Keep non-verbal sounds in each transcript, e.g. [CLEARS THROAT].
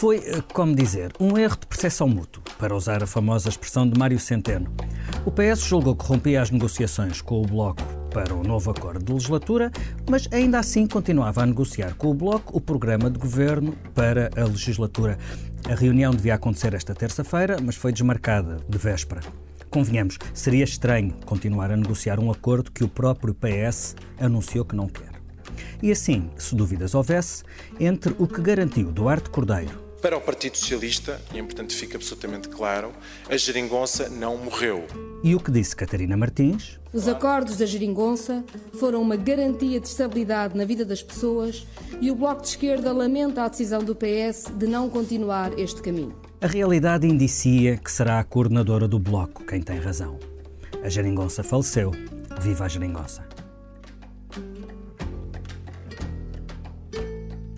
Foi, eh, como dizer, um erro de percepção mútuo, para usar a famosa expressão de Mário Centeno. O PS julgou que rompia as negociações com o Bloco para o novo acordo de legislatura, mas ainda assim continuava a negociar com o Bloco o programa de governo para a legislatura. A reunião devia acontecer esta terça-feira, mas foi desmarcada de véspera. Convenhamos, seria estranho continuar a negociar um acordo que o próprio PS anunciou que não quer. E assim, se dúvidas houvesse, entre o que garantiu Duarte Cordeiro para o Partido Socialista, e é importante fica absolutamente claro, a geringonça não morreu. E o que disse Catarina Martins? Os acordos da geringonça foram uma garantia de estabilidade na vida das pessoas e o Bloco de Esquerda lamenta a decisão do PS de não continuar este caminho. A realidade indicia que será a coordenadora do Bloco quem tem razão. A geringonça faleceu. Viva a geringonça!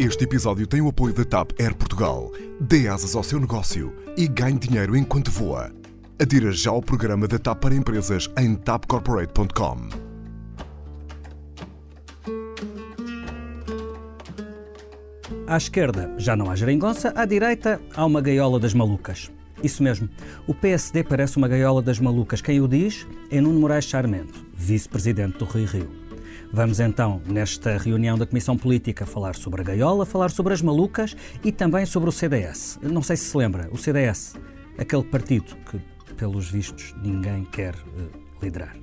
Este episódio tem o apoio da TAP Air Portugal. Dê asas ao seu negócio e ganhe dinheiro enquanto voa. Adira já ao programa da TAP para empresas em tapcorporate.com. À esquerda já não há geringonça, à direita há uma gaiola das malucas. Isso mesmo, o PSD parece uma gaiola das malucas. Quem o diz é Nuno Moraes Charmento, vice-presidente do Rio Rio. Vamos então, nesta reunião da Comissão Política, falar sobre a gaiola, falar sobre as malucas e também sobre o CDS. Não sei se se lembra, o CDS, aquele partido que, pelos vistos, ninguém quer uh, liderar.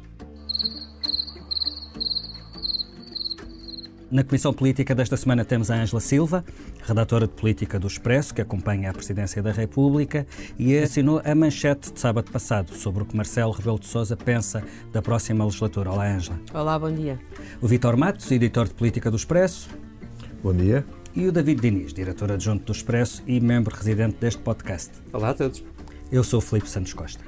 Na Comissão Política desta semana temos a Ângela Silva, redatora de política do Expresso, que acompanha a Presidência da República e assinou a manchete de sábado passado sobre o que Marcelo Rebelo de Sousa pensa da próxima legislatura. Olá, Ângela. Olá, bom dia. O Vitor Matos, editor de política do Expresso. Bom dia. E o David Diniz, diretor adjunto do Expresso e membro residente deste podcast. Olá a todos. Eu sou o Filipe Santos Costa.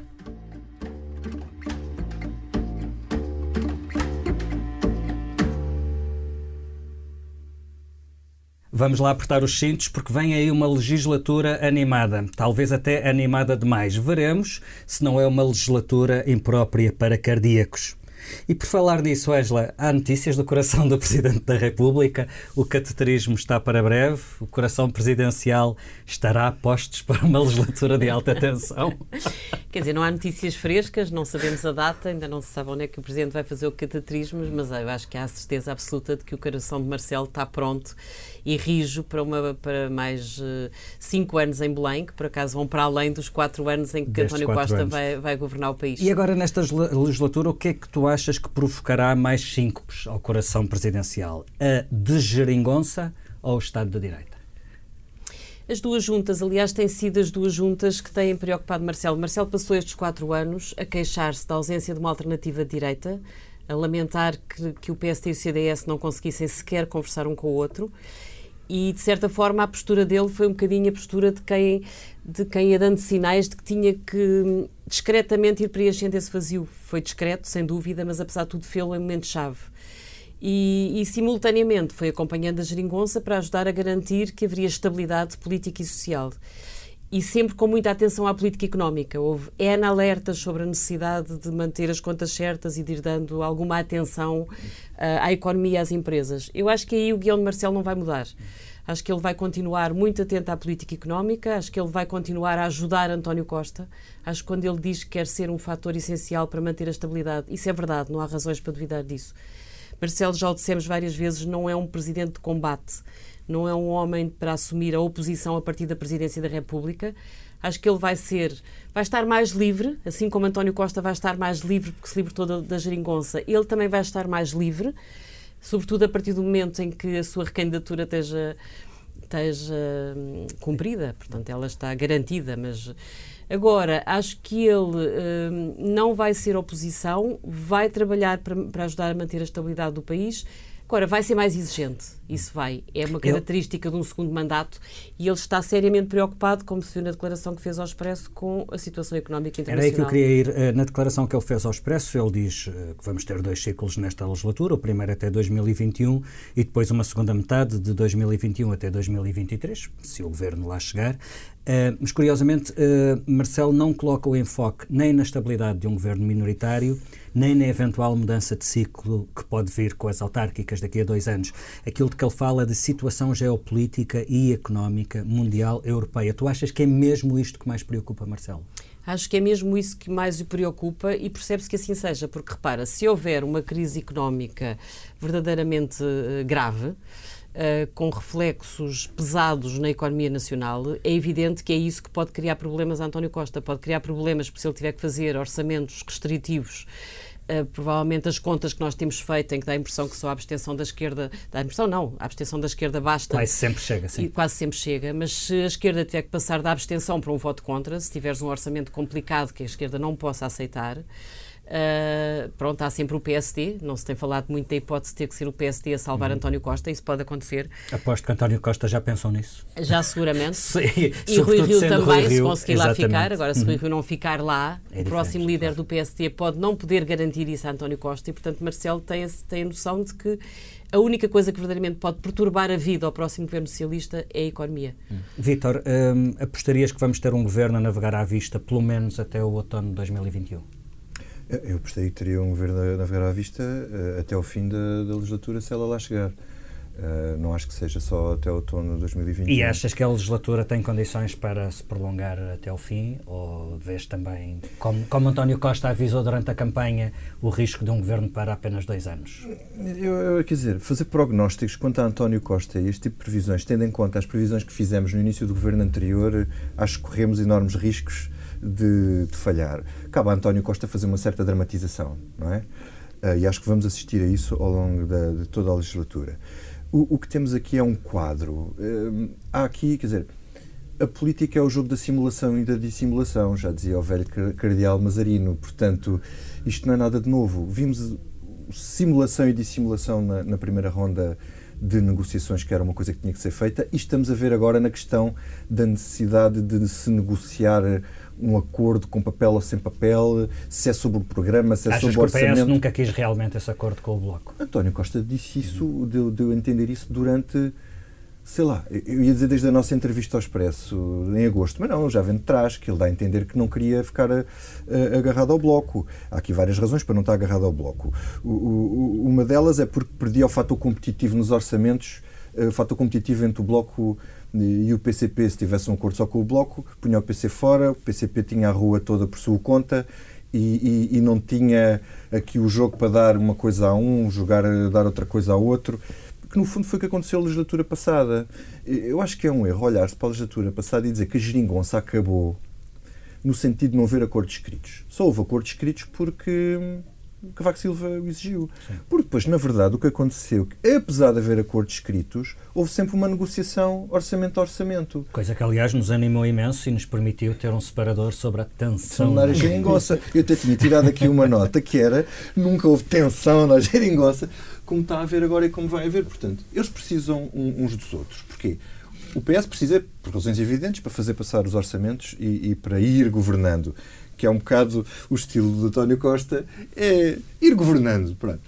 Vamos lá apertar os cintos porque vem aí uma legislatura animada, talvez até animada demais. Veremos se não é uma legislatura imprópria para cardíacos. E por falar nisso, Angela, há notícias do coração do [LAUGHS] Presidente da República. O cateterismo está para breve. O coração presidencial estará a postos para uma legislatura de alta tensão. [LAUGHS] Quer dizer, não há notícias frescas, não sabemos a data, ainda não se sabe onde é que o Presidente vai fazer o cateterismo, mas eu acho que há a certeza absoluta de que o coração de Marcelo está pronto e rijo para, uma, para mais uh, cinco anos em Belém, que por acaso vão para além dos quatro anos em que Destes António Costa vai, vai governar o país. E agora, nesta legislatura, o que é que tu achas que provocará mais síncopes ao coração presidencial? A desgeringonça ou o Estado da Direita? As duas juntas, aliás, têm sido as duas juntas que têm preocupado Marcelo. Marcelo passou estes quatro anos a queixar-se da ausência de uma alternativa de direita, a lamentar que, que o PSD e o CDS não conseguissem sequer conversar um com o outro e de certa forma a postura dele foi um bocadinho a postura de quem, de quem ia dando sinais de que tinha que discretamente ir preenchendo esse vazio. Foi discreto, sem dúvida, mas apesar de tudo fê-lo em momento-chave. E, e, simultaneamente foi acompanhando a geringonça para ajudar a garantir que haveria estabilidade política e social. E sempre com muita atenção à política económica. Houve N alertas sobre a necessidade de manter as contas certas e de ir dando alguma atenção uh, à economia e às empresas. Eu acho que aí o guião de Marcelo não vai mudar. Acho que ele vai continuar muito atento à política económica, acho que ele vai continuar a ajudar António Costa. Acho que quando ele diz que quer ser um fator essencial para manter a estabilidade, isso é verdade, não há razões para duvidar disso. Marcelo, já o dissemos várias vezes, não é um presidente de combate, não é um homem para assumir a oposição a partir da presidência da República. Acho que ele vai ser, vai estar mais livre, assim como António Costa vai estar mais livre porque se libertou da, da geringonça, ele também vai estar mais livre sobretudo a partir do momento em que a sua recandidatura esteja, esteja hum, cumprida, portanto, ela está garantida, mas agora acho que ele hum, não vai ser oposição, vai trabalhar para, para ajudar a manter a estabilidade do país Agora, vai ser mais exigente, isso vai. É uma característica de um segundo mandato e ele está seriamente preocupado, como se viu na declaração que fez ao Expresso, com a situação económica internacional. Era aí que eu queria ir. Eh, na declaração que ele fez ao Expresso, ele diz eh, que vamos ter dois ciclos nesta legislatura, o primeiro até 2021 e depois uma segunda metade de 2021 até 2023, se o governo lá chegar. Uh, mas, curiosamente, uh, Marcelo não coloca o enfoque nem na estabilidade de um governo minoritário, nem na eventual mudança de ciclo que pode vir com as autárquicas daqui a dois anos. Aquilo de que ele fala de situação geopolítica e económica mundial europeia. Tu achas que é mesmo isto que mais preocupa Marcelo? Acho que é mesmo isso que mais o preocupa e percebe-se que assim seja, porque repara, se houver uma crise económica verdadeiramente uh, grave, Uh, com reflexos pesados na economia nacional, é evidente que é isso que pode criar problemas a António Costa. Pode criar problemas se ele tiver que fazer orçamentos restritivos Uh, provavelmente as contas que nós temos feito, em que dá a impressão que só a abstenção da esquerda. Dá a impressão, não, a abstenção da esquerda basta. Quase sempre chega, sim. quase sempre chega, mas se a esquerda tiver que passar da abstenção para um voto contra, se tiveres um orçamento complicado que a esquerda não possa aceitar, Uh, pronto, há sempre o PSD, não se tem falado muito da hipótese de ter que ser o PSD a salvar uhum. António Costa, isso pode acontecer. Aposto que António Costa já pensou nisso. Já seguramente. [LAUGHS] Sim, e Rui Rio também, Rui se conseguir lá ficar. Agora, se uhum. Rui Rio não ficar lá, é o próximo líder claro. do PSD pode não poder garantir isso a António Costa e, portanto, Marcelo tem, tem a noção de que a única coisa que verdadeiramente pode perturbar a vida ao próximo governo socialista é a economia. Hum. Vítor, hum, apostarias que vamos ter um governo a navegar à vista pelo menos até o outono de 2021? Eu gostaria que teria um governo a navegar à vista uh, até o fim da, da, legislatura, se ela lá chegar. Uh, não acho que seja só até o outono de 2021. E achas que a legislatura tem condições para se prolongar até o fim? Ou vês também, como, como António Costa avisou durante a campanha, o risco de um governo para apenas dois anos? Eu, eu, quer dizer, fazer prognósticos quanto a António Costa e este tipo de previsões, tendo em conta as previsões que fizemos no início do governo anterior, acho que corremos enormes riscos de, de falhar. Cabe a António Costa fazer uma certa dramatização, não é? Uh, e acho que vamos assistir a isso ao longo da, de toda a legislatura. O, o, que temos aqui é um quadro. Uh, há aqui, quer dizer, a política é o jogo da simulação e da dissimulação, já dizia o velho cardeal Mazarino. Portanto, isto não é nada de novo. Vimos simulação e dissimulação na, na primeira ronda de negociações, que era uma coisa que tinha que ser feita, e estamos a ver agora na questão da necessidade de se negociar um acordo com papel ou sem papel, se é sobre o programa, se é Achas sobre o orçamento. que o PS nunca quis realmente esse acordo com o Bloco? António Costa disse isso, deu, deu a entender isso durante, sei lá, eu ia dizer desde a nossa entrevista ao Expresso em agosto, mas não, já vem de trás, que ele dá a entender que não queria ficar a, a, agarrado ao Bloco. Há aqui várias razões para não estar agarrado ao Bloco. O, o, uma delas é porque perdia o fator competitivo nos orçamentos, eh, o fator competitivo entre o Bloco e o PCP, se tivesse um acordo só com o Bloco, punha o PC fora, o PCP tinha a rua toda por sua conta e, e, e não tinha aqui o jogo para dar uma coisa a um, jogar, dar outra coisa a outro que no fundo foi o que aconteceu na legislatura passada. Eu acho que é um erro olhar-se para a legislatura passada e dizer que a geringonça acabou no sentido de não haver acordos escritos. Só houve acordos escritos porque Cavaco Silva o exigiu. Sim. Porque depois, na verdade, o que aconteceu, apesar de haver acordos escritos, houve sempre uma negociação orçamento a orçamento. Coisa que, aliás, nos animou imenso e nos permitiu ter um separador sobre a tensão. Na geringonça. [LAUGHS] Eu até tinha tirado aqui uma nota que era nunca houve tensão na geringonça, como está a haver agora e como vai haver. Portanto, eles precisam uns dos outros. Porquê? O PS precisa, por razões evidentes, para fazer passar os orçamentos e, e para ir governando que é um bocado o estilo de António Costa, é ir governando. Pronto.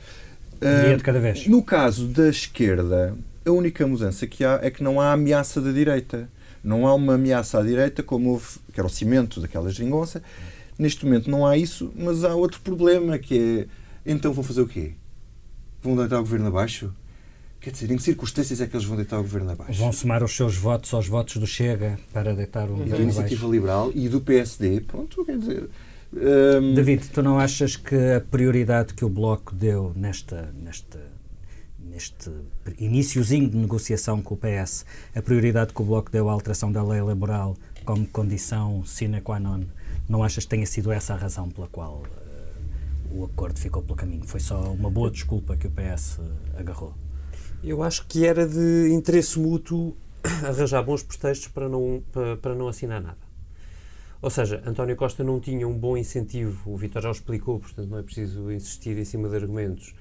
Dia de cada vez. No caso da esquerda, a única mudança que há é que não há ameaça da direita. Não há uma ameaça à direita, como houve, que era o cimento daquela geringonça. Neste momento não há isso, mas há outro problema, que é então vão fazer o quê? Vão deitar o governo abaixo? Quer dizer, em que circunstâncias é que eles vão deitar o governo abaixo? Vão somar os seus votos aos votos do Chega para deitar o governo abaixo. Da Iniciativa Liberal e do PSD. Pronto, quer dizer. Um... David, tu não achas que a prioridade que o Bloco deu nesta, nesta, neste iníciozinho de negociação com o PS, a prioridade que o Bloco deu à alteração da lei laboral como condição sine qua non, não achas que tenha sido essa a razão pela qual uh, o acordo ficou pelo caminho? Foi só uma boa desculpa que o PS agarrou? Eu acho que era de interesse mútuo [CLEARS THROAT] arranjar bons pretextos para não, para, para não assinar nada. Ou seja, António Costa não tinha um bom incentivo, o Vitor já o explicou, portanto não é preciso insistir em cima de argumentos,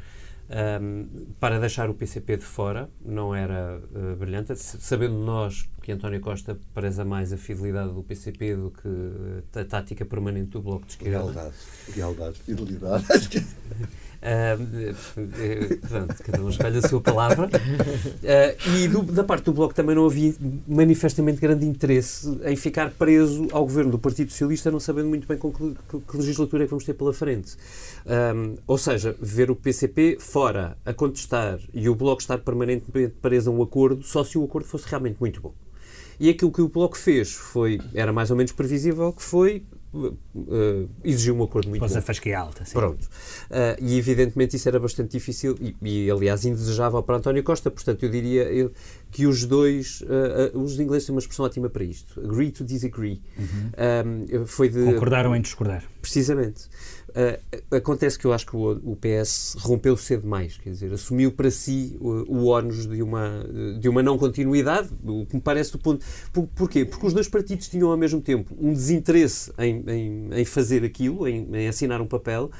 um, para deixar o PCP de fora, não era uh, brilhante, sabendo nós que António Costa preza mais a fidelidade do PCP do que a tática permanente do Bloco de Esquerda. Lealdade, lealdade, fidelidade. [LAUGHS] Uh, cada um escolhe a sua palavra. Uh, e do, da parte do Bloco também não havia manifestamente grande interesse em ficar preso ao governo do Partido Socialista, não sabendo muito bem com que, que legislatura é que vamos ter pela frente. Um, ou seja, ver o PCP fora a contestar e o Bloco estar permanentemente preso a um acordo, só se o acordo fosse realmente muito bom. E aquilo que o Bloco fez foi, era mais ou menos previsível, que foi uh, exigiu um acordo muito Pôs bom. a fasquia alta, sim. Pronto. Uh, e evidentemente isso era bastante difícil e, e, aliás, indesejável para António Costa. Portanto, eu diria eu, que os dois, uh, os ingleses têm uma expressão ótima para isto. Agree to disagree. Uhum. foi de, Concordaram em discordar. Precisamente. Uh, acontece que eu acho que o, o, PS rompeu cedo demais, quer dizer, assumiu para si o, o ónus de uma, de uma não continuidade, o que me parece do ponto. Por, porquê? Porque os dois partidos tinham ao mesmo tempo um desinteresse em, em, em fazer aquilo, em, em assinar um papel,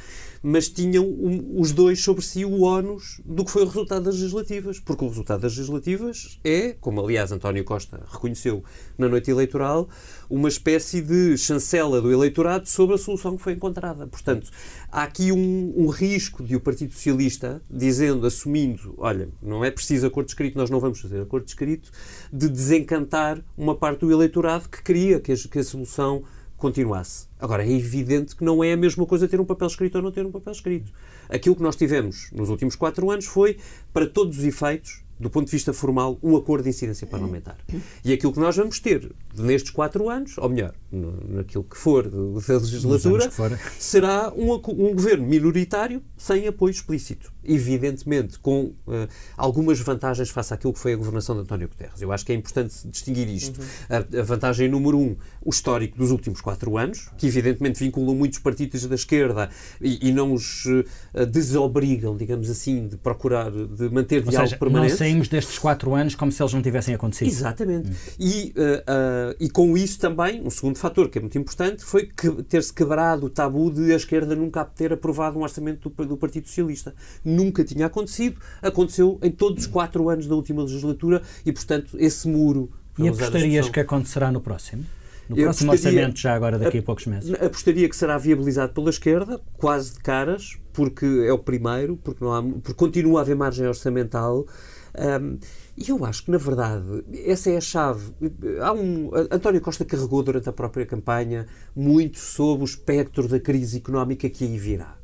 mas tinham um, os dois sobre si o ónus do que foi o resultado das legislativas, porque o resultado das legislativas é, como aliás António Costa reconheceu na noite eleitoral, uma espécie de chancela do eleitorado sobre a solução que foi encontrada. Portanto, há aqui um, um risco de o Partido Socialista, dizendo, assumindo, olha, não é preciso acordo escrito, nós não vamos fazer acordo escrito, de desencantar uma parte do eleitorado que queria que a, que a solução continuasse. Agora, é evidente que não é a mesma coisa ter um papel escrito ou não ter um papel escrito. Aquilo que nós tivemos nos últimos quatro anos foi, para todos os efeitos, do ponto de vista formal, um acordo de incidência parlamentar. E aquilo que nós vamos ter nestes quatro anos, ou melhor, naquilo que for da legislatura, será um, um, governo minoritário sem apoio explícito. Evidentemente, com uh, algumas vantagens face àquilo que foi a governação de António Guterres. Eu acho que é importante distinguir isto. Uhum. A, a, vantagem número um, o histórico dos últimos quatro anos, que evidentemente vinculam muitos partidos da esquerda e, e não os uh, desobrigam, digamos assim, de procurar, de manter Ou diálogo seja, permanente. Não saímos destes quatro anos como se eles não tivessem acontecido. Exatamente. Hum. E, uh, e com isso também, um segundo fator que é muito importante, foi que, ter-se quebrado o tabu de a esquerda nunca ter aprovado um orçamento do, do Partido Socialista. Nunca tinha acontecido. Aconteceu em todos os quatro anos da última legislatura e, portanto, esse muro. E apostarias que acontecerá no próximo? No eu próximo orçamento, já agora daqui a, a poucos meses? Apostaria que será viabilizado pela esquerda, quase de caras, porque é o primeiro, porque, não há, porque continua a haver margem orçamental. Um, e eu acho que, na verdade, essa é a chave. Há um, António Costa carregou durante a própria campanha muito sobre o espectro da crise económica que aí virá.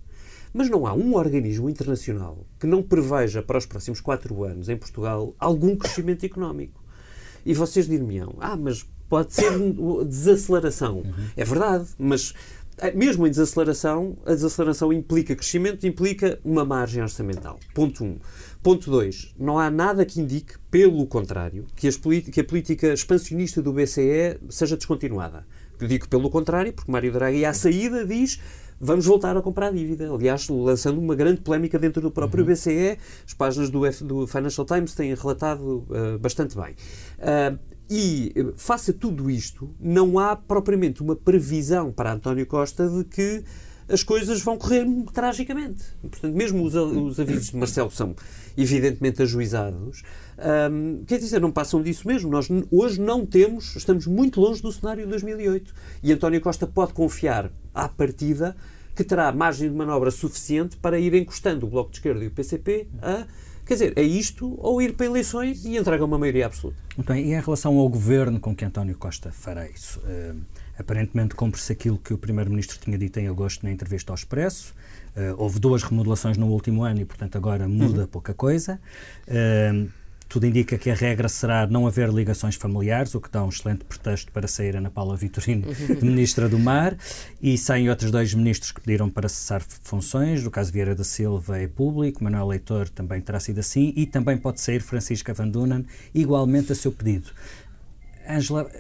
Mas não há um organismo internacional que não preveja para os próximos quatro anos em Portugal algum crescimento económico. E vocês dir-me-ão, ah, mas pode ser desaceleração. Uhum. É verdade, mas eh, mesmo em desaceleração, a desaceleração implica crescimento, implica uma margem orçamental. Ponto 1. Um. Ponto 2. Não há nada que indique, pelo contrário, que, que, a política expansionista do BCE seja descontinuada. Eu digo pelo contrário, porque Mário Draghi, à saída, diz vamos voltar a comprar dívida. Aliás, lançando uma grande polémica dentro do próprio uhum. BCE, as páginas do, F, do, Financial Times têm relatado uh, bastante bem. Uh, e, face a tudo isto, não há propriamente uma previsão para António Costa de que as coisas vão correr tragicamente. Portanto, mesmo os, os avisos de Marcelo são evidentemente ajuizados. Um, quer dizer, não passam disso mesmo. Nós hoje não temos, estamos muito longe do cenário de 2008. E António Costa pode confiar à partida que terá margem de manobra suficiente para ir encostando o Bloco de Esquerda e o PCP a Quer dizer, é isto ou ir para eleições e entregar uma maioria absoluta. Muito bem, e em relação ao governo com que António Costa fará isso? Uh, aparentemente cumpre-se aquilo que o Primeiro-Ministro tinha dito em agosto na entrevista ao Expresso. Uh, houve duas remodelações no último ano e, portanto, agora muda uhum. pouca coisa. Uh, tudo indica que a regra será não haver ligações familiares, o que dá um excelente pretexto para sair Ana Paula Vitorino de Ministra do Mar, e sem outros dois ministros que pediram para cessar funções, no caso Vieira da Silva é público, Manuel Leitor também terá sido assim, e também pode sair Francisca Van Dunen, igualmente a seu pedido. Angela,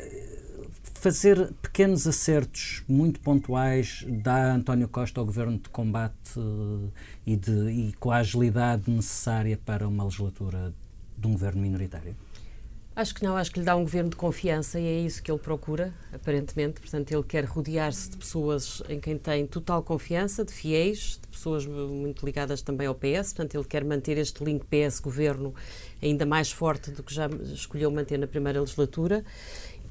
fazer pequenos acertos muito pontuais dá António Costa ao governo de combate uh, e, de, e com a agilidade necessária para uma legislatura de um governo minoritário? Acho que não, acho que lhe dá um governo de confiança e é isso que ele procura, aparentemente. Portanto, ele quer rodear-se de pessoas em quem tem total confiança, de fiéis, de pessoas muito ligadas também ao PS. Portanto, ele quer manter este link PS-governo ainda mais forte do que já escolheu manter na primeira legislatura.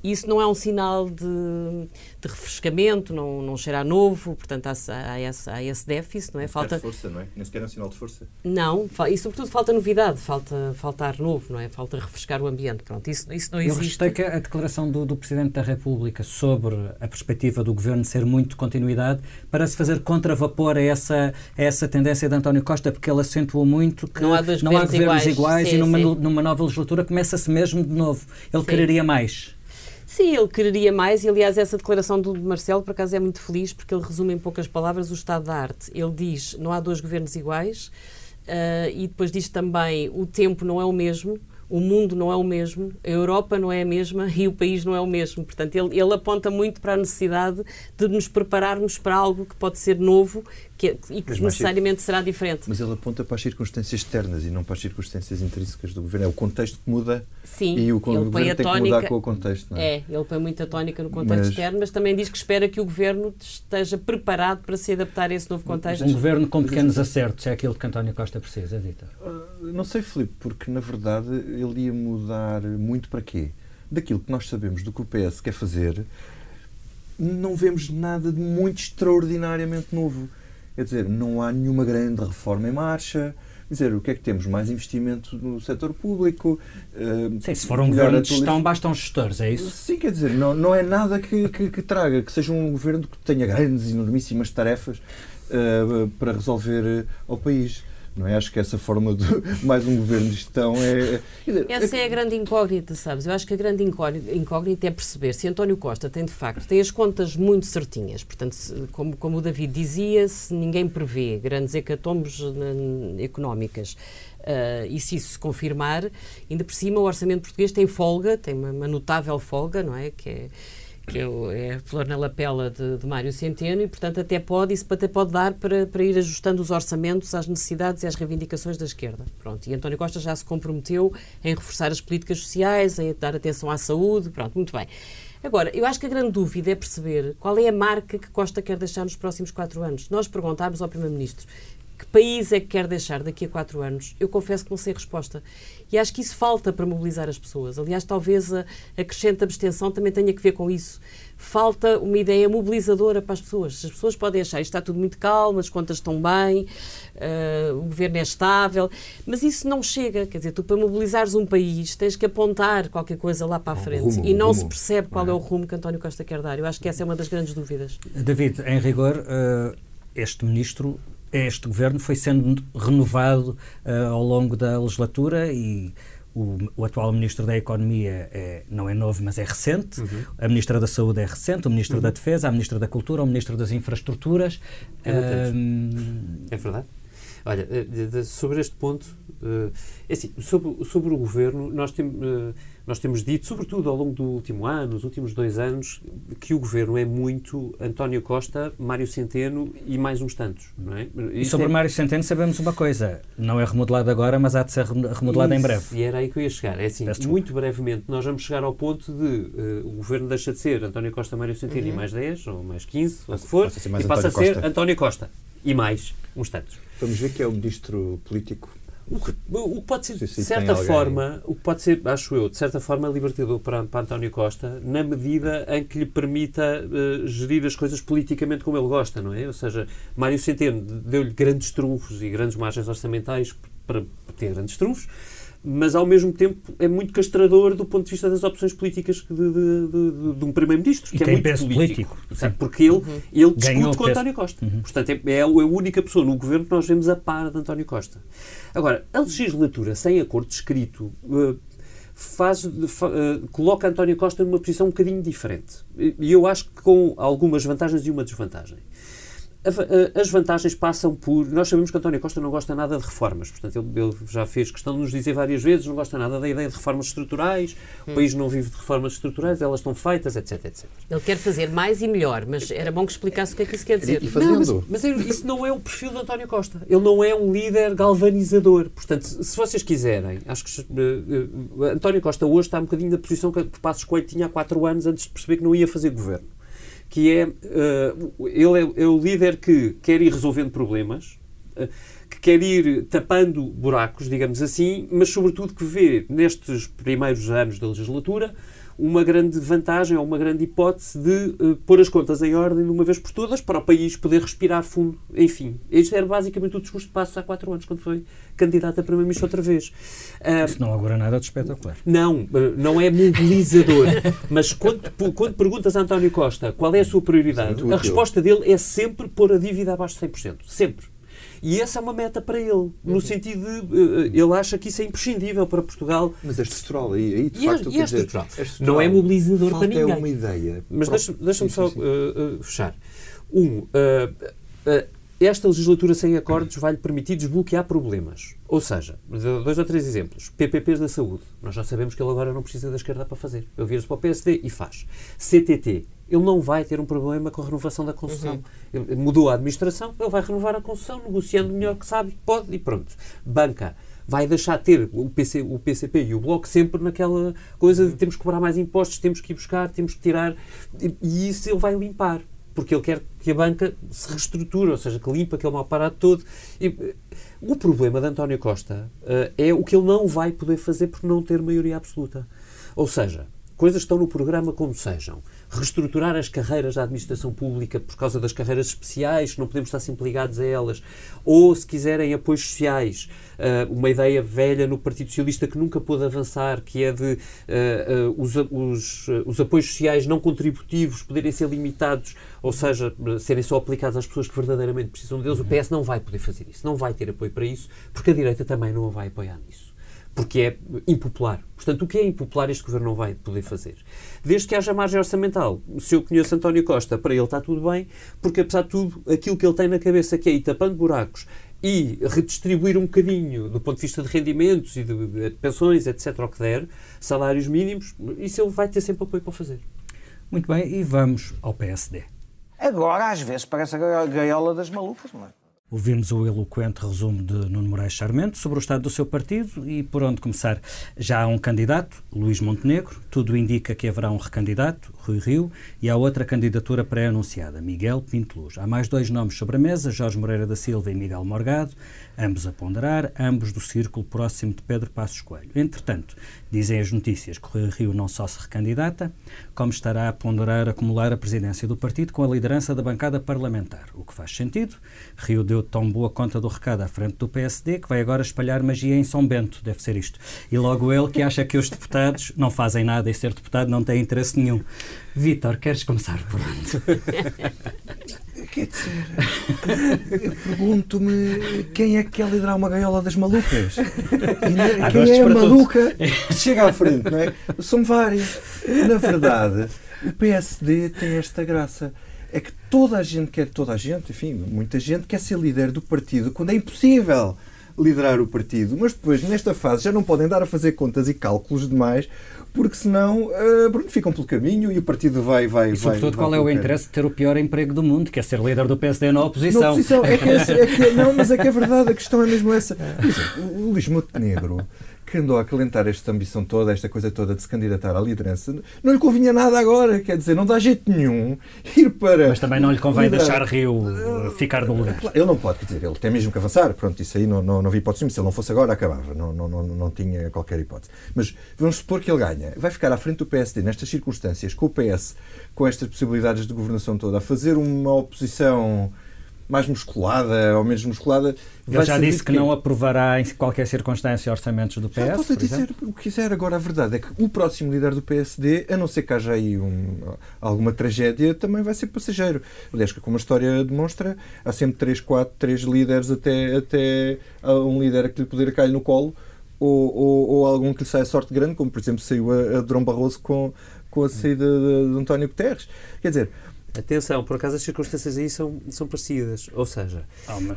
Isso não é um sinal de, de refrescamento, não, não cheira a novo, portanto há, há, esse, há esse déficit, não é? Falta força, não é? Nem sequer é um sinal de força. Não, e sobretudo falta novidade, falta, falta ar novo, não é? Falta refrescar o ambiente, pronto, isso, isso não existe. Eu respeito a declaração do, do Presidente da República sobre a perspectiva do Governo ser muito de continuidade para se fazer contravapor a essa, a essa tendência de António Costa, porque ele acentuou muito que não há, não há governos iguais, iguais sim, e numa, numa nova legislatura começa-se mesmo de novo. Ele sim. quereria mais. Sim, ele quereria mais, e aliás, essa declaração do Marcelo, por acaso, é muito feliz, porque ele resume em poucas palavras o estado da arte. Ele diz: não há dois governos iguais, uh, e depois diz também: o tempo não é o mesmo o mundo não é o mesmo, a Europa não é a mesma e o país não é o mesmo. Portanto, ele, ele aponta muito para a necessidade de nos prepararmos para algo que pode ser novo que, e que necessariamente será diferente. Mas ele aponta para as circunstâncias externas e não para as circunstâncias intrínsecas do governo. É o contexto que muda Sim, e o, o governo tem tónica, que mudar com o contexto. Não é? é, ele põe muita tónica no contexto mas, externo, mas também diz que espera que o governo esteja preparado para se adaptar a esse novo contexto. Um governo com pequenos acertos é aquilo que António Costa precisa, Dita? Uh, não sei, Filipe, porque na verdade ele ia mudar muito para quê? Daquilo que nós sabemos do que o PS quer fazer, não vemos nada de muito extraordinariamente novo. Quer dizer, não há nenhuma grande reforma em marcha. Quer dizer, o que é que temos? Mais investimento no setor público. Uh, Sim, se for um governo de gestão, bastam gestores, é isso? Sim, quer dizer, não, não é nada que, que, que traga, que seja um governo que tenha grandes, enormíssimas tarefas uh, para resolver ao país. Não é? Acho que essa forma de [LAUGHS] mais um governo de gestão é. Dizer, essa é a grande incógnita, sabes? Eu acho que a grande incógnita é perceber se António Costa tem, de facto, tem as contas muito certinhas. Portanto, se, como, como o David dizia, se ninguém prevê grandes hecatombes económicas. Uh, e se isso se confirmar, ainda por cima o orçamento português tem folga, tem uma, uma notável folga, não é? Que é que é, é a flor na lapela de, de Mário Centeno e, portanto, até pode, isso até pode dar para, para ir ajustando os orçamentos às necessidades e às reivindicações da esquerda. Pronto, e António Costa já se comprometeu em reforçar as políticas sociais, em dar atenção à saúde, pronto, muito bem. Agora, eu acho que a grande dúvida é perceber qual é a marca que Costa quer deixar nos próximos quatro anos. Nós perguntámos ao Primeiro-Ministro que país é que quer deixar daqui a quatro anos? Eu confesso que não sei a resposta. E acho que isso falta para mobilizar as pessoas. Aliás, talvez a, a crescente abstenção também tenha que ver com isso. Falta uma ideia mobilizadora para as pessoas. As pessoas podem achar isto está tudo muito calmo, as contas estão bem, uh, o governo é estável, mas isso não chega. Quer dizer, tu para mobilizares um país tens que apontar qualquer coisa lá para a frente rumo, e não rumo. se percebe qual é. é o rumo que António Costa quer dar. Eu acho que essa é uma das grandes dúvidas. David, em rigor, uh, este ministro este governo foi sendo renovado uh, ao longo da legislatura e o, o, atual Ministro da Economia é, não é novo, mas é recente. Uhum. A Ministra da Saúde é recente, o Ministro uhum. da Defesa, a Ministra da Cultura, o Ministro das Infraestruturas. É, um... é verdade. Olha, eh, sobre este ponto, uh, é assim, sobre, sobre o Governo, nós temos... Nós temos dito, sobretudo ao longo do último ano, nos últimos dois anos, que o governo é muito António Costa, Mário Centeno e mais uns tantos. Não é? E sobre é... Mário Centeno sabemos uma coisa: não é remodelado agora, mas há de ser remodelado Isso, em breve. E era aí que eu ia chegar. É assim, muito brevemente, nós vamos chegar ao ponto de uh, o governo deixa de ser António Costa, Mário Centeno uhum. e mais 10, ou mais 15, ou o que for, e passa a ser Costa. António Costa e mais uns tantos. Vamos ver que é o ministro político o que, o pode ser, de certa forma, o que pode ser, acho eu, de certa forma, libertador para, para António Costa, na medida em que lhe permita uh, gerir as coisas politicamente como ele gosta, não é? Ou seja, Mário Centeno deu-lhe grandes trunfos e grandes margens orçamentais para ter grandes trunfos, mas ao mesmo tempo é muito castrador do ponto de vista das opções políticas de, de, de, de um Primeiro-Ministro, que é muito peso político. político porque ele, uhum. ele discute com peso. António Costa. Uhum. Portanto, é, é, a única pessoa no governo que nós vemos a par de António Costa. Agora, a legislatura sem acordo escrito uh, faz, uh, coloca António Costa numa posição um bocadinho diferente. E eu acho que com algumas vantagens e uma desvantagem as vantagens passam por. Nós sabemos que António Costa não gosta nada de reformas, portanto, ele, ele, já fez questão de nos dizer várias vezes: não gosta nada da ideia de reformas estruturais, hum. o país não vive de reformas estruturais, elas estão feitas, etc, etc. Ele quer fazer mais e melhor, mas era bom que explicasse o que é que isso quer dizer. E, e não, mas, mas, isso não é o perfil de António Costa. Ele não é um líder galvanizador. Portanto, se vocês quiserem, acho que uh, uh, António Costa hoje está um bocadinho na posição que Passos Coelho tinha há quatro anos antes de perceber que não ia fazer governo que é, uh, ele é, é, o líder que quer ir resolvendo problemas, uh, que quer ir tapando buracos, digamos assim, mas sobretudo que vê nestes primeiros anos da legislatura uma grande vantagem ou uma grande hipótese de uh, pôr as contas em ordem de uma vez por todas para o país poder respirar fundo. Enfim, este era basicamente o discurso de Passos há quatro anos, quando foi candidato a Primeiro-Ministro outra vez. Uh, Isso não augura nada de espetacular. Não, uh, não é mobilizador. [LAUGHS] mas quando, quando perguntas a António Costa qual é a sua prioridade, a resposta dele é sempre pôr a dívida abaixo de 100%. Sempre. E essa é uma meta para ele, no uhum. sentido de uh, ele acha que isso é imprescindível para Portugal. Mas é estrutural, aí, aí de e facto, é, e é, estrutural. Dizer, é estrutural. Não é mobilizador para ninguém. é uma ideia. Mas deixa-me deixa só uh, uh, fechar. Um, esta legislatura sem acordos vai-lhe permitir desbloquear problemas. Ou seja, dois ou três exemplos. PPPs da saúde. Nós já sabemos que ele agora não precisa da esquerda para fazer. Ele vira-se para o PSD e faz. CTT. Ele não vai ter um problema com a renovação da concessão. Uhum. Mudou a administração, ele vai renovar a concessão, negociando melhor que sabe, pode e pronto. Banca vai deixar de ter o, PC, o PCP e o Bloco sempre naquela coisa de temos que cobrar mais impostos, temos que ir buscar, temos que tirar, e isso ele vai limpar porque ele quer que a banca se reestruture, ou seja, que limpa aquele mal parado todo. E, o problema de António Costa uh, é o que ele não vai poder fazer por não ter maioria absoluta. Ou seja, coisas estão no programa como sejam reestruturar as carreiras da administração pública por causa das carreiras especiais, que não podemos estar sempre ligados a elas, ou, se quiserem, apoios sociais. Uh, uma ideia velha no Partido Socialista que nunca pôde avançar, que é de uh, uh, os, os, os, apoios sociais não contributivos poderem ser limitados, ou seja, serem só aplicados às pessoas que verdadeiramente precisam deles. Uhum. O PS não vai poder fazer isso, não vai ter apoio para isso, porque a direita também não o vai apoiar nisso porque é impopular. Portanto, o que é impopular este governo não vai poder fazer. Desde que haja margem orçamental, se eu conheço António Costa, para ele está tudo bem, porque apesar de tudo, aquilo que ele tem na cabeça que é ir tapando buracos e redistribuir um bocadinho do ponto de vista de rendimentos e de, de pensões, etc., o que der, salários mínimos, isso ele vai ter sempre apoio para fazer. Muito bem, e vamos ao PSD. Agora, às vezes, parece a gaiola das malucas, não é? Ouvimos o eloquente resumo de Nuno Moraes Charmento sobre o estado do seu partido e por onde começar. Já há um candidato, Luís Montenegro, tudo indica que haverá um recandidato, Rui Rio, e há outra candidatura pré-anunciada, Miguel Pinto Luz. Há mais dois nomes sobre a mesa, Jorge Moreira da Silva e Miguel Morgado, ambos a ponderar, ambos do círculo próximo de Pedro Passos Coelho. Entretanto, dizem as notícias que Rui Rio não só se recandidata, como estará a ponderar acumular a presidência do partido com a liderança da bancada parlamentar, o que faz sentido. Rio deu tão boa conta do recado à frente do PSD que vai agora espalhar magia em São Bento, deve ser isto. E logo ele que acha que os deputados não fazem nada e ser deputado não tem interesse nenhum. Vítor, queres começar por onde? [LAUGHS] Quer dizer, eu pergunto-me quem é que quer liderar uma gaiola das malucas? E quem é a maluca [LAUGHS] que chega à frente, não é? São vários. Na verdade, o PSD tem esta graça. É que toda a gente quer, toda a gente, enfim, muita gente quer ser líder do partido quando é impossível liderar o partido, mas depois, nesta fase, já não podem dar a fazer contas e cálculos demais, porque senão uh, ficam pelo caminho e o partido vai. vai e, sobretudo, vai, qual é o interesse de ter o pior emprego do mundo, que é ser líder do PSD na oposição? Na oposição, é que, é, é que, não, mas é que é verdade, a questão é mesmo essa. o Luís Montenegro que andou a acalentar esta ambição toda, esta coisa toda de se candidatar à liderança, não lhe convinha nada agora, quer dizer, não dá jeito nenhum ir para. Mas também não lhe convém liderar. deixar Rio uh, ficar no lugar. Ele não pode, quer dizer, ele tem mesmo que avançar, pronto, isso aí não, não, não vi hipótese, se ele não fosse agora, acabava, não, não, não, não tinha qualquer hipótese. Mas vamos supor que ele ganha, vai ficar à frente do PSD nestas circunstâncias, com o PS, com estas possibilidades de governação toda, a fazer uma oposição mais musculada ou menos musculada. Ele já disse que, que, não aprovará em qualquer circunstância orçamentos do PS. Já pode dizer o que quiser. Agora, a verdade é que o próximo líder do PSD, a não ser que haja aí um, alguma tragédia, também vai ser passageiro. Aliás, que como a história demonstra, há sempre três, quatro, três líderes até, até um líder que lhe poder cair no colo. Ou, ou, ou, algum que lhe saia sorte grande, como por exemplo saiu a, a Barroso com, com a saída de, de António Guterres. Quer dizer, Atenção, por acaso as circunstâncias aí são, são parecidas. Ou seja,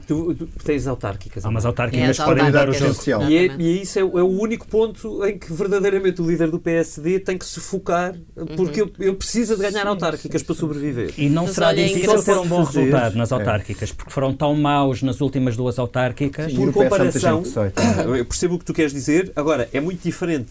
tu, tu, tens autárquicas. Há umas autárquicas é, podem dar o jogo. E, é, e isso é, é, o único ponto em que verdadeiramente o líder do PSD tem que se focar, porque uhum. ele, precisa de ganhar sim, autárquicas sim, para sobreviver. E não Mas será difícil ter um bom fazer. resultado nas é. autárquicas, porque foram tão maus nas últimas duas autárquicas. Por comparação, [COUGHS] eu percebo o que tu queres dizer. Agora, é muito diferente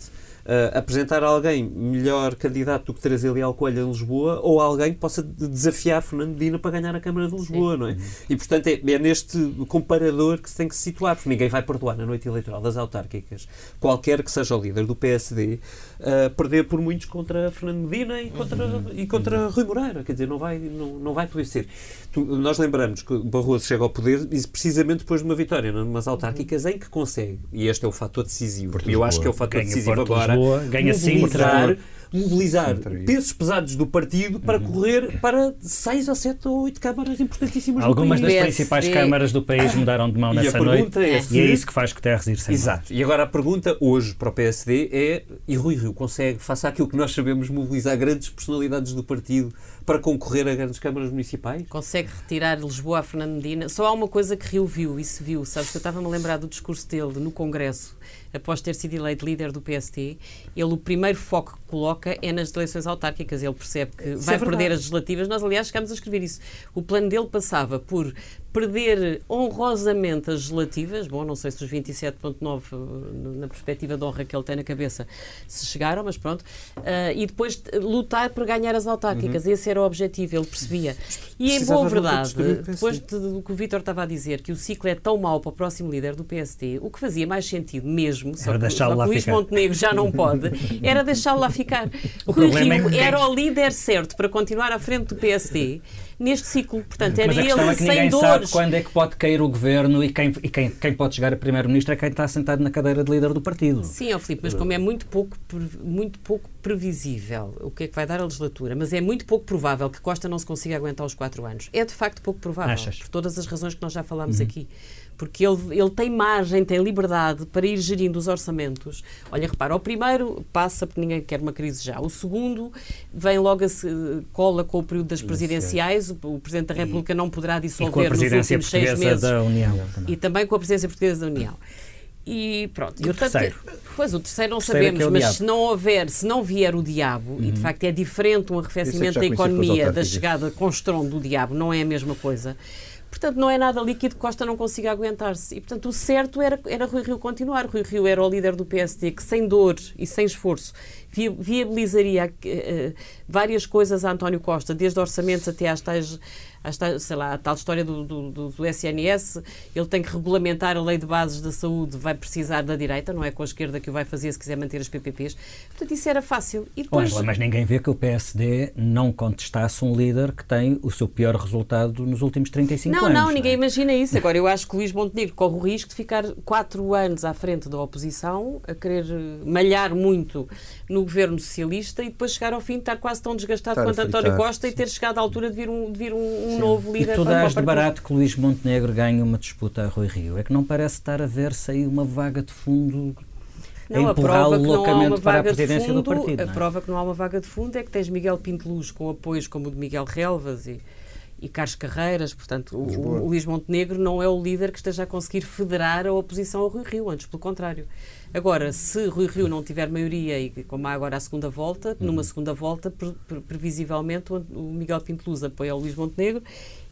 uh, apresentar alguém melhor candidato do que Teresa Leal Coelho em Lisboa ou alguém que possa desafiar Fernando Medina para ganhar a Câmara de Lisboa, Sim. não é? E, portanto, é, é, neste comparador que se tem que se situar, porque ninguém vai perdoar na noite eleitoral das autárquicas, qualquer que seja o líder do PSD, uh, perder por muitos contra Fernando Medina e contra, uhum. e contra Rui Moreira. Quer dizer, não vai, não, não vai poder ser. Tu, nós lembramos que Barroso chega ao poder precisamente depois de uma vitória numas autárquicas em que consegue, e este é o fator decisivo, e eu acho que é o fator decisivo Porto agora, Lisboa, ganha mobilizar, mobilizar pesos pesados do partido para uhum. correr para seis ou sete ou oito câmaras importantíssimas Algumas das principais câmaras do país mudaram de mão nessa noite é e é isso que faz que Terres ir sem Exato. E agora a pergunta hoje para o PSD é e Rui Rio consegue, faça aquilo que nós sabemos, mobilizar grandes personalidades do partido para concorrer a grandes câmaras municipais? Consegue retirar Lisboa a Fernando Medina? Só há uma coisa que Rio viu e se viu. Sabes que eu estava-me a lembrar do discurso dele no Congresso, após ter sido eleito líder do PST. Ele, o primeiro foco que coloca é nas eleições autárquicas. Ele percebe que isso vai é perder as legislativas. Nós, aliás, chegámos a escrever isso. O plano dele passava por perder honrosamente as legislativas, bom, não sei se os 27.9 na perspectiva de honra que ele tem na cabeça se chegaram, mas pronto, uh, e depois lutar por ganhar as autárquicas, uhum. esse era o objetivo, ele percebia. E em boa verdade, depois do que o Vítor estava a dizer, que o ciclo é tão mau para o próximo líder do PST, o que fazia mais sentido mesmo, só que, só que Luís ficar. Montenegro já não pode, era deixá-lo lá ficar. O Rui Rio é era o líder certo para continuar à frente do PST neste ciclo. Portanto, era Mas a ele é que sem dores. sabe quando é que pode cair o governo e quem, e quem, quem pode chegar a primeiro-ministro é quem está sentado na cadeira de líder do partido. Sim, ó Filipe, mas como é muito pouco, muito pouco previsível o que é que vai dar a legislatura, mas é muito pouco provável que Costa não se consiga aguentar os quatro anos. É de facto pouco provável, Achas? por todas as razões que nós já falámos uhum. aqui porque ele, ele tem margem, tem liberdade para ir gerindo os orçamentos. Olha, repara, o primeiro passa porque ninguém quer uma crise já. O segundo vem logo a se, cola com o período das presidenciais. O, o Presidente da República não poderá dissolver nos últimos seis meses. Da União, também. E também com a presidência portuguesa da União. E pronto. E, o terceiro? Pois, o terceiro não terceiro é sabemos, é mas se não houver, se não vier o diabo, uhum. e de uhum. facto é diferente um arrefecimento da economia da chegada com estrondo do diabo, não é a mesma coisa. Portanto, não é nada líquido que Costa não consiga aguentar-se. E, portanto, o certo era, era Rui Rio continuar. Rui Rio era o líder do PSD que, sem dor e sem esforço, viabilizaria uh, várias coisas a António Costa, desde orçamentos até às tais esta, sei lá, a tal história do, do, do, SNS, ele tem que regulamentar a lei de bases da saúde, vai precisar da direita, não é com a esquerda que o vai fazer se quiser manter as PPPs. Portanto, isso era fácil. E depois... Olha, mas ninguém vê que o PSD não contestasse um líder que tem o seu pior resultado nos últimos 35 não, anos. Não, não, ninguém imagina isso. Agora, eu acho que Luís Montenegro corre o risco de ficar quatro anos à frente da oposição, a querer malhar muito no governo socialista e depois chegar ao fim de estar quase tão desgastado quanto António Costa sim. e ter chegado à altura de vir um, de vir um, um novo líder. E tu dás de barato que Luís Montenegro ganhe uma disputa a Rui Rio. É que não parece estar a ver-se aí uma vaga de fundo não, a prova que não há uma vaga de fundo, partido, a é? prova que não há uma vaga de fundo é que tens Miguel Pinteluz com apoios como o de Miguel Relvas e, e Carlos Carreiras, portanto, o, o, Luís Montenegro não é o líder que esteja a conseguir federar a oposição ao Rui Rio, antes pelo contrário. Agora, se Rui Rio não tiver maioria e como há agora a segunda volta, uhum. numa segunda volta, pre previsivelmente o Miguel Pinteluz apoia o Luís Montenegro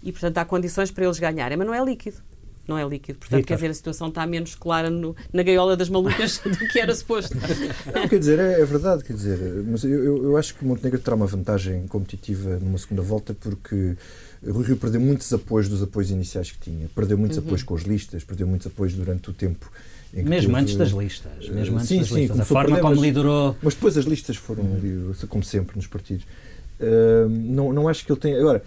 e, portanto, há condições para eles ganharem, mas não é líquido não é líquido. Portanto, Victor. quer dizer, a situação está menos clara no, na gaiola das malucas [LAUGHS] do que era suposto. [LAUGHS] Não, quer dizer, é, é, verdade, quer dizer, mas eu, eu, eu acho que o Montenegro terá uma vantagem competitiva numa segunda volta porque o Rio perdeu muitos apoios dos apoios iniciais que tinha, perdeu muitos uhum. apoios com as listas, perdeu muitos apoios durante o tempo mesmo teve, antes das listas. Mesmo antes sim, das sim, listas. A forma perder, como mas, liderou. Mas depois as listas foram, uhum. como sempre, nos partidos. Uh, não, não acho que ele tenha. Agora,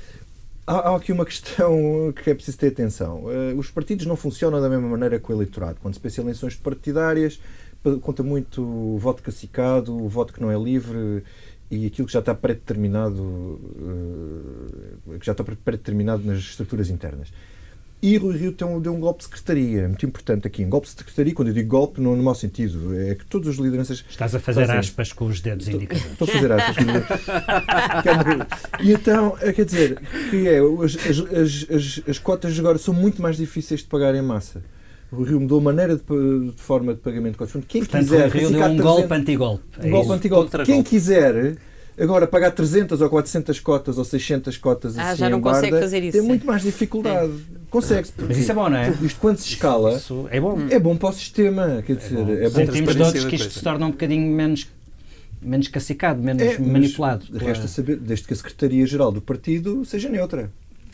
há, há, aqui uma questão [LAUGHS] que é preciso ter atenção. Uh, os partidos não funcionam da mesma maneira que o eleitorado. Quando se pensa em eleições partidárias, conta muito o voto cacicado, o voto que não é livre e aquilo que já está pré-determinado, uh, que já está pré-determinado nas estruturas internas. E Rui Rio tem deu um golpe de secretaria, muito importante aqui. Um golpe de secretaria, quando eu digo golpe, não no mau sentido, é que todas as lideranças. Estás a fazer fazem... aspas com os dedos indicadores. Estou a fazer aspas com os dedos. e então, é, quer dizer, que é, as, as, as, as, cotas agora são muito mais difíceis de pagar em massa. O Rio mudou a maneira de, de forma de pagamento de cotas. Quem Portanto, quiser. O Rio deu um golpe anti-golpe. Um é golpe anti-golpe. Quem quiser Agora, pagar 300 ou 400 cotas ou 600 cotas ah, assim já não consegue barda, fazer isso. Tem muito mais dificuldade. É. Consegue-se. Mas isso é bom, não é? Isto quando se escala isso é bom. É bom para o sistema. Quer dizer, é bom, é bom Sentimos todos que isto se torna um bocadinho menos menos cacicado, menos É, mas manipulado. Resta saber, desde que a Secretaria-Geral do partido seja neutra.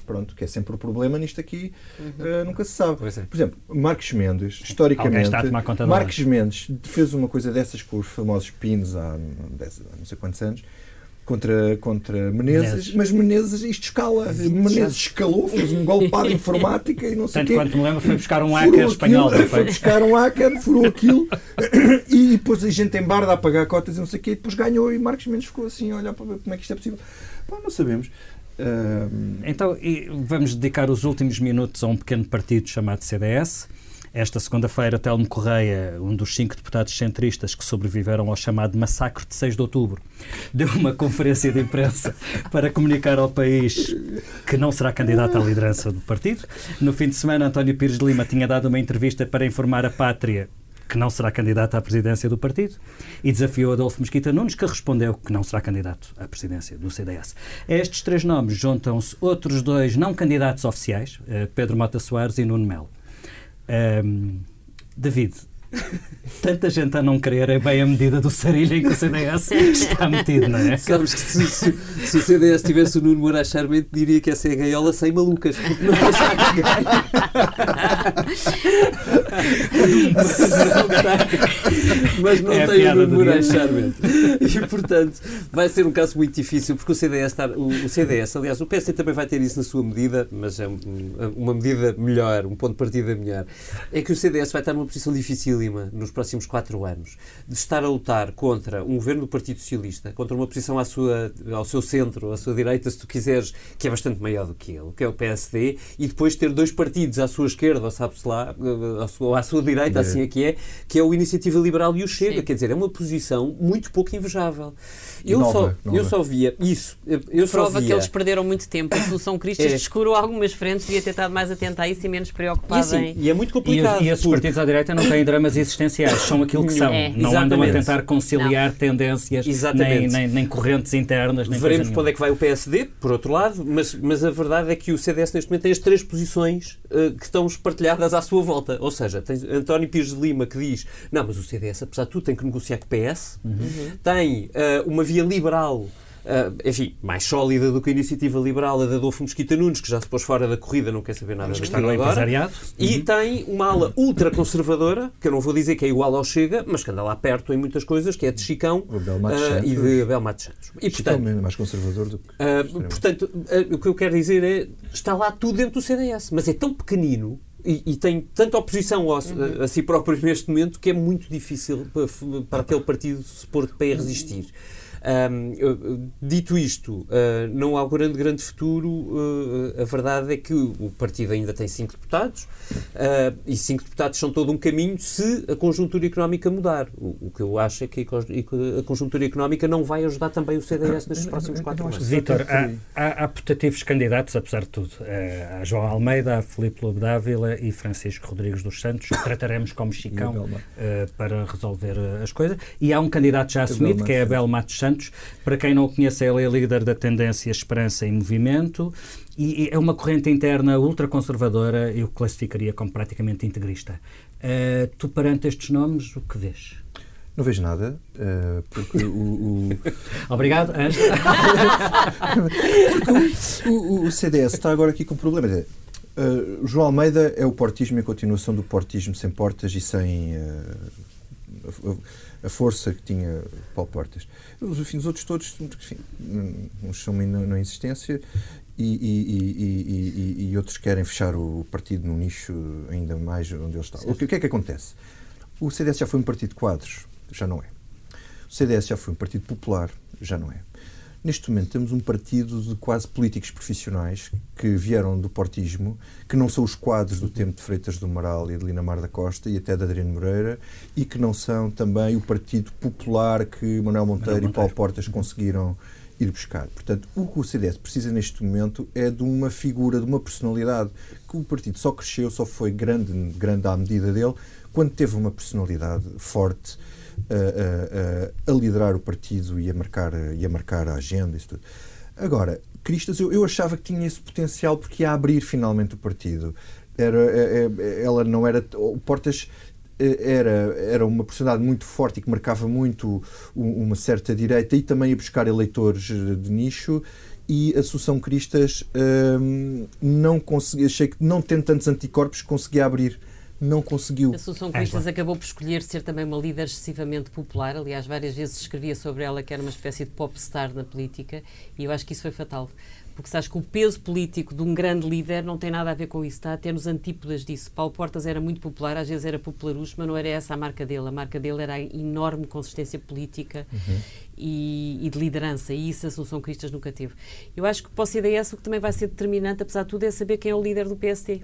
Pronto, que é sempre o problema nisto aqui, eh, nunca se sabe. É. Por exemplo, Marcos Mendes, historicamente, está a tomar conta de Marcos Mendes fez uma coisa dessas com os famosos pins há, dez- há não sei quantos anos, contra, contra Menezes, Menezes. mas Menezes isto escala. Menezes escalou, fez um golpe de informática e não sei o Tanto quê. quanto me lembro, foi buscar um hacker aquilo, espanhol. [LAUGHS] Foi foi? buscar um hacker, furou aquilo [COUGHS] e depois a gente em barda a pagar cotas e não sei o quê, e depois ganhou e Marcos Mendes ficou assim a olhar para ver como é que isto é possível. Pá, não sabemos. Então, vamos dedicar os últimos minutos a um pequeno partido chamado CDS. Esta segunda-feira, Telmo Correia, um dos cinco deputados centristas que sobreviveram ao chamado massacre de 6 de outubro, deu uma conferência de imprensa [LAUGHS] para comunicar ao país que não será candidato à liderança do partido. No fim de semana, António Pires de Lima tinha dado uma entrevista para informar a pátria que não será candidato à presidência do partido e desafiou Adolfo Mesquita Nunes, que respondeu que não será candidato à presidência do CDS. A estes três nomes juntam-se outros dois não candidatos oficiais, eh, Pedro Mota Soares e Nuno Melo. Ahm, David, [LAUGHS] tanta gente a não querer é bem a medida do sarilho em que o CDS está metido, não é? Sabes que se, se- se o CDS tivesse o Nuno Moraes Charmente, diria que essa é a gaiola sem malucas. Porque não deixa ninguém. [LAUGHS] Mas não É tem o Nuno dia. Charmente. [LAUGHS] E, portanto, vai ser um caso muito difícil, porque o CDS, está, o, o CDS, aliás, o PSD também vai ter isso na sua medida, mas é um- uma medida melhor, um ponto de partida melhor. É que o CDS vai estar numa posição dificílima nos próximos quatro anos, de estar a lutar contra um governo do Partido Socialista, contra uma posição à sua, ao seu centro, à sua direita, se tu quiseres, que é bastante maior do que ele, que é o PSD, e depois ter dois partidos à sua esquerda, ou sabe-se lá, eh, à sua, à sua direita, assim é que é, que é o Iniciativa Liberal e o Chega. Sim. Quer dizer, é uma posição muito pouco invejável. Eu, Nova, só, nova. eu só via isso. Eu, eu só Prova que via- eles perderam muito tempo. A solução Cristas [LAUGHS] É. descurou algumas frentes, devia ter estado mais atento a isso e menos E, preocupado assim, em. e é muito E, complicado. os- e esses porque- partidos à direita não têm dramas existenciais, são aquilo que são. É. Não andam a Exatamente. tentar conciliar tendências, nem, Exatamente. nem, nem correntes internas, nem Veremos para onde é que vai o PSD, por outro lado, mas, mas a verdade é que o CDS neste momento tem as três posições eh, que estão espartilhadas à sua volta. Ou seja, tem António Pires de Lima que diz: não, mas o CDS, apesar de tudo, tem que negociar com o PS, tem eh, uma via liberal. eh, enfim, mais sólida do que a iniciativa liberal, a de Adolfo Mesquita Nunes, que já se pôs fora da corrida, não quer saber nada que está no empresariado. E tem uma ala ultraconservadora, que eu não vou dizer que é igual ao Chega, mas que anda lá perto em muitas coisas, que é de Chicão ah, e de Abel Matos Santos. E, Chicão portanto, mesmo é mais conservador do que. extremo. portanto o que eu quero dizer é está lá tudo dentro do CDS, mas é tão pequenino e, e tem tanta oposição ao- a, a si próprio neste momento que é muito difícil para, para aquele partido se pôr de pé a resistir. Ahm, eu- dito isto, ah, não há grande, grande futuro. ah, a verdade é que o partido ainda tem cinco deputados ah, e cinco deputados são todo um caminho se a conjuntura económica mudar. O, o que eu acho é que a a conjuntura económica não vai ajudar também o CDS [COUGHS] nestes próximos quatro anos. Vítor, há, há, há putativos candidatos, apesar de tudo. Há João Almeida, há Filipe Lobo Dávila e Francisco Rodrigues dos Santos. [COUGHS] Trataremos como Chicão eh, para resolver eh, as coisas. E há um candidato já assumido, que é. Abel Matos Santos. Para quem não o conhece, ele é líder da tendência Esperança em Movimento e e é uma corrente interna ultraconservadora, eu classificaria como praticamente integrista. Eh, tu, perante estes nomes, o que vês? Não vejo nada, eh, porque o, o, [LAUGHS] Obrigado, Ângela. [LAUGHS] o, o- CDS está agora aqui com problema. Eh, o João Almeida é o portismo em continuação do portismo sem portas e sem eh, a, força que tinha Paulo Portas. Os, enfim, os outros todos, enfim, uns são na, na insistência e, e- e- e- e- e outros querem fechar o partido no nicho ainda mais onde ele está. O que, o que é que acontece? O CDS já foi um partido de quadros, já não é. O CDS já foi um partido popular, já não é. Neste momento temos um partido de quase políticos profissionais que vieram do portismo, que não são os quadros do tempo de Freitas do Amaral e de Linamar da Costa e até de Adriano Moreira e que não são também o partido popular que Manuel Monteiro, e Paulo Portas conseguiram ir buscar. Portanto, o que o CDS precisa neste momento é de uma figura, de uma personalidade, que o partido só cresceu, só foi grande, grande à medida dele, quando teve uma personalidade forte a, a- a- liderar o partido e a marcar, e a marcar a agenda e tudo. Agora, Cristas, eu, eu achava que tinha esse potencial porque ia abrir finalmente o partido. Era, é- é- ela não era. O Portas era, era uma personalidade muito forte e que marcava muito uma certa direita e também a buscar eleitores de nicho e a Associação Cristas hum, não conseguia, achei que não tendo tantos anticorpos conseguia abrir não conseguiu. A Assunção Cristas acabou por escolher ser também uma líder excessivamente popular. Aliás, várias vezes escrevia sobre ela que era uma espécie de popstar na política e eu acho que isso foi fatal. Porque sabes que o peso político de um grande líder não tem nada a ver com isso, está a ter nos antípodas disso. Paulo Portas era muito popular, às vezes era popularucho, mas não era essa a marca dele. A marca dele era a enorme consistência política uhum e, e, de liderança, e isso a Assunção Cristas nunca teve. Eu acho que para o CDS o que também vai ser determinante, apesar de tudo, é saber quem é o líder do PSD.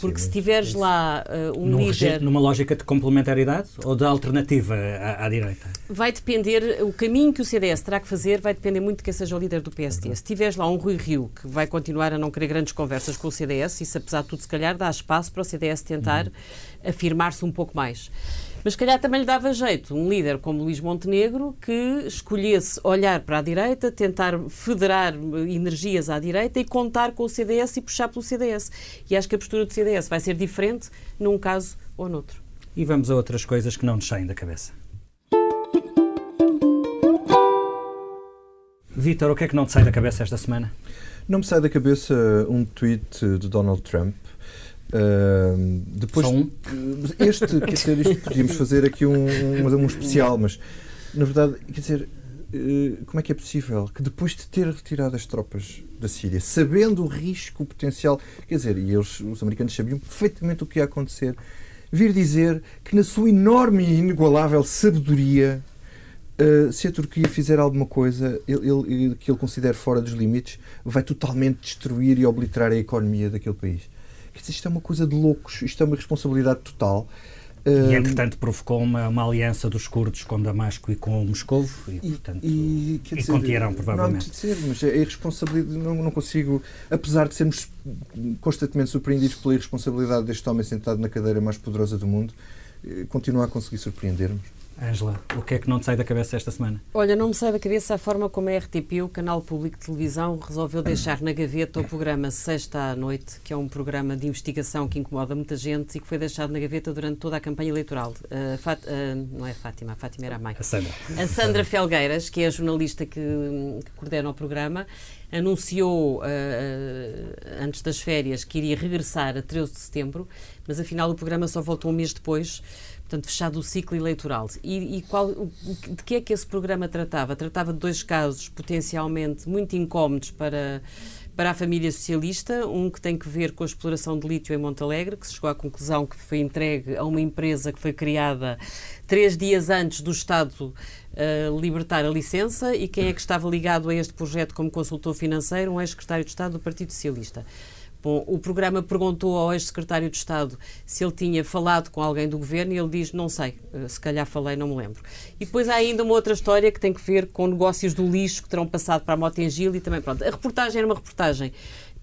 Porque se tiveres lá uh, um Num líder... Numa lógica de complementaridade ou de alternativa à, à, direita? Vai depender, o caminho que o CDS terá que fazer vai depender muito de quem seja o líder do PSD. Uhum. Se tiveres lá um Rui Rio, que vai continuar a não querer grandes conversas com o CDS, isso apesar de tudo, se calhar, dá espaço para o CDS tentar uhum. afirmar-se um pouco mais. Mas, se calhar, também lhe dava jeito um líder como Luís Montenegro que escolhesse olhar para a direita, tentar federar energias à direita e contar com o CDS e puxar pelo CDS. E acho que a postura do CDS vai ser diferente num caso ou noutro. E vamos a outras coisas que não nos saem da cabeça. Vítor, o que é que não te sai da cabeça esta semana? Não me sai da cabeça um tweet de Donald Trump Uh, depois, Só um? Este, quer dizer, isto podíamos fazer aqui um, um, um especial, mas na verdade, quer dizer, uh, como é que é possível que depois de ter retirado as tropas da Síria, sabendo o risco potencial, quer dizer, e eles, os americanos sabiam perfeitamente o que ia acontecer, vir dizer que na sua enorme e inigualável sabedoria Uh, se a Turquia fizer alguma coisa ele, ele, que ele considere fora dos limites, vai totalmente destruir e obliterar a economia daquele país. Isto é uma coisa de loucos, isto é uma responsabilidade total. E, entretanto, provocou uma, uma, aliança dos curdos com Damasco e com Moscou e, portanto, e, e, dizer, provavelmente. Não, dizer, mas é irresponsabilidade, não, não consigo, apesar de sermos constantemente surpreendidos pela irresponsabilidade deste homem sentado na cadeira mais poderosa do mundo, eh, continua a conseguir surpreender-nos. Ângela, o que é que não te sai da cabeça esta semana? Olha, não me sai da cabeça a forma como a RTP, o canal público de televisão, resolveu deixar na gaveta o programa Sexta à Noite, que é um programa de investigação que incomoda muita gente e que foi deixado na gaveta durante toda a campanha eleitoral. Uh, Fat, uh, não é Fátima, a Fátima era a mãe. A Sandra. A Sandra Felgueiras, que é a jornalista que, que coordena o programa, anunciou uh, antes das férias que iria regressar a 13 de setembro, mas afinal o programa só voltou um mês depois portanto, fechado o ciclo eleitoral. E, e qual, de que é que esse programa tratava? Tratava de dois casos potencialmente muito incómodos para, para a família socialista, um que tem que ver com a exploração de lítio em Montalegre, que se chegou à conclusão que foi entregue a uma empresa que foi criada três dias antes do Estado uh, libertar a licença, e quem é que estava ligado a este projeto como consultor financeiro? Um ex-secretário de Estado do Partido Socialista. Bom, o programa perguntou ao ex-secretário de Estado se ele tinha falado com alguém do governo e ele diz: Não sei, eh, se calhar falei, não me lembro. E depois há ainda uma outra história que tem que ver com negócios do lixo que terão passado para a Motengil e também. Pronto, a reportagem era uma reportagem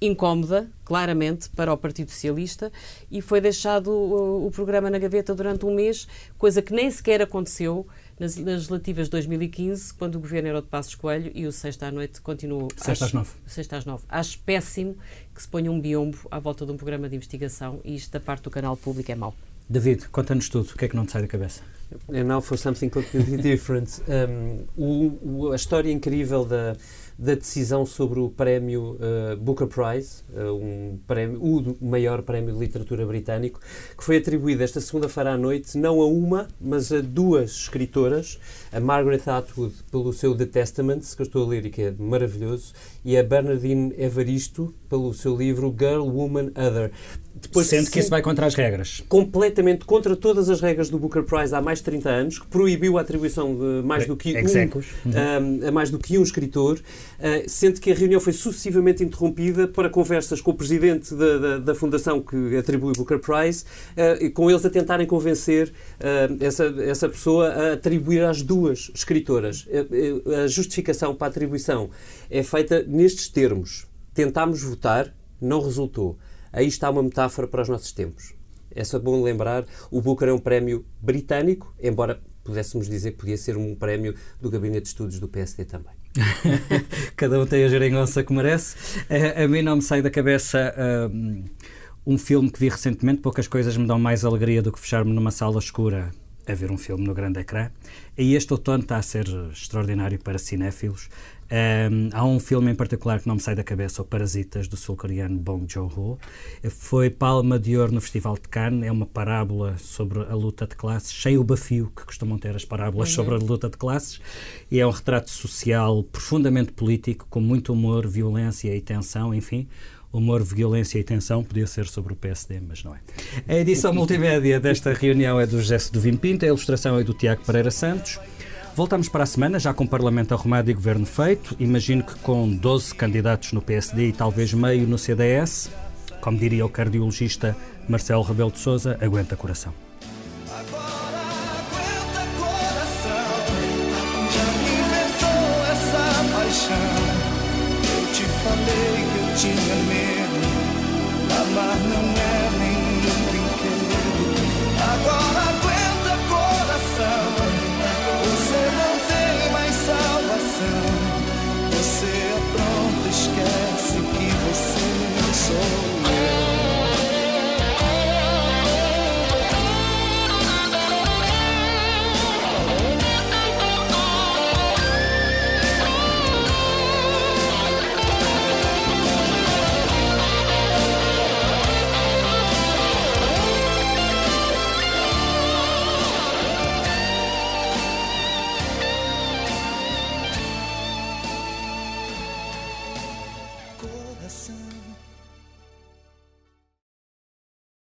incómoda, claramente, para o Partido Socialista e foi deixado o, o programa na gaveta durante um mês, coisa que nem sequer aconteceu nas legislativas de 2015, quando o governo era o de Passos Coelho e o sexta à noite continuou. Sexta às nove. Sexta às nove. Acho péssimo que se ponha um biombo à volta de um programa de investigação e isto da parte do canal público é mau. David, conta-nos tudo. O que é que não te sai da cabeça? And now for something completely [LAUGHS] different. Um, o, o, a história incrível da da decisão sobre o prémio uh, Booker Prize, uh, um prémio, o maior prémio de literatura britânico, que foi atribuído esta segunda-feira à noite não a uma, mas a duas escritoras, a Margaret Atwood pelo seu The Testaments, que eu estou a ler e que é maravilhoso, e a Bernardine Evaristo pelo seu livro Girl, Woman, Other. Depois, Sendo que isso vai contra as regras. Completamente contra todas as regras do Booker Prize há mais de 30 anos, que proibiu a atribuição de mais do que um, um, a mais do que um escritor, sendo que a reunião foi sucessivamente interrompida para conversas com o presidente da, da, da fundação que atribui o Booker Prize, uh, e com eles a tentarem convencer uh, essa, essa pessoa a atribuir às duas escritoras. a justificação para a atribuição é feita nestes termos. Tentámos votar, não resultou. Aí está uma metáfora para os nossos tempos. É só bom lembrar, o Booker é um prémio britânico, embora pudéssemos dizer que podia ser um prémio do Gabinete de Estudos do PSD também. [LAUGHS] Cada um tem a geringonça que merece. A, a, mim não me sai da cabeça uh, Um filme que vi recentemente, poucas coisas me dão mais alegria do que fechar-me numa sala escura a ver um filme no grande ecrã. E este outono está a ser extraordinário para cinéfilos. Um, há um filme em particular que não me sai da cabeça, o Parasitas, do sul-coreano Bong Joon-ho. Foi palma de ouro no Festival de Cannes. É uma parábola sobre a luta de classes, sem o bafio que costumam ter as parábolas uhum. sobre a luta de classes. E é um retrato social profundamente político, com muito humor, violência e tensão, enfim humor, violência e tensão, podia ser sobre o PSD, mas não é. A edição multimédia desta reunião é do José do Pinto, a ilustração é do Tiago Pereira Santos. Voltamos para a semana, já com o Parlamento arrumado e governo feito. Imagino que com 12 candidatos no PSD e talvez meio no CDS, como diria o cardiologista Marcelo Rebelo de Souza, aguenta coração.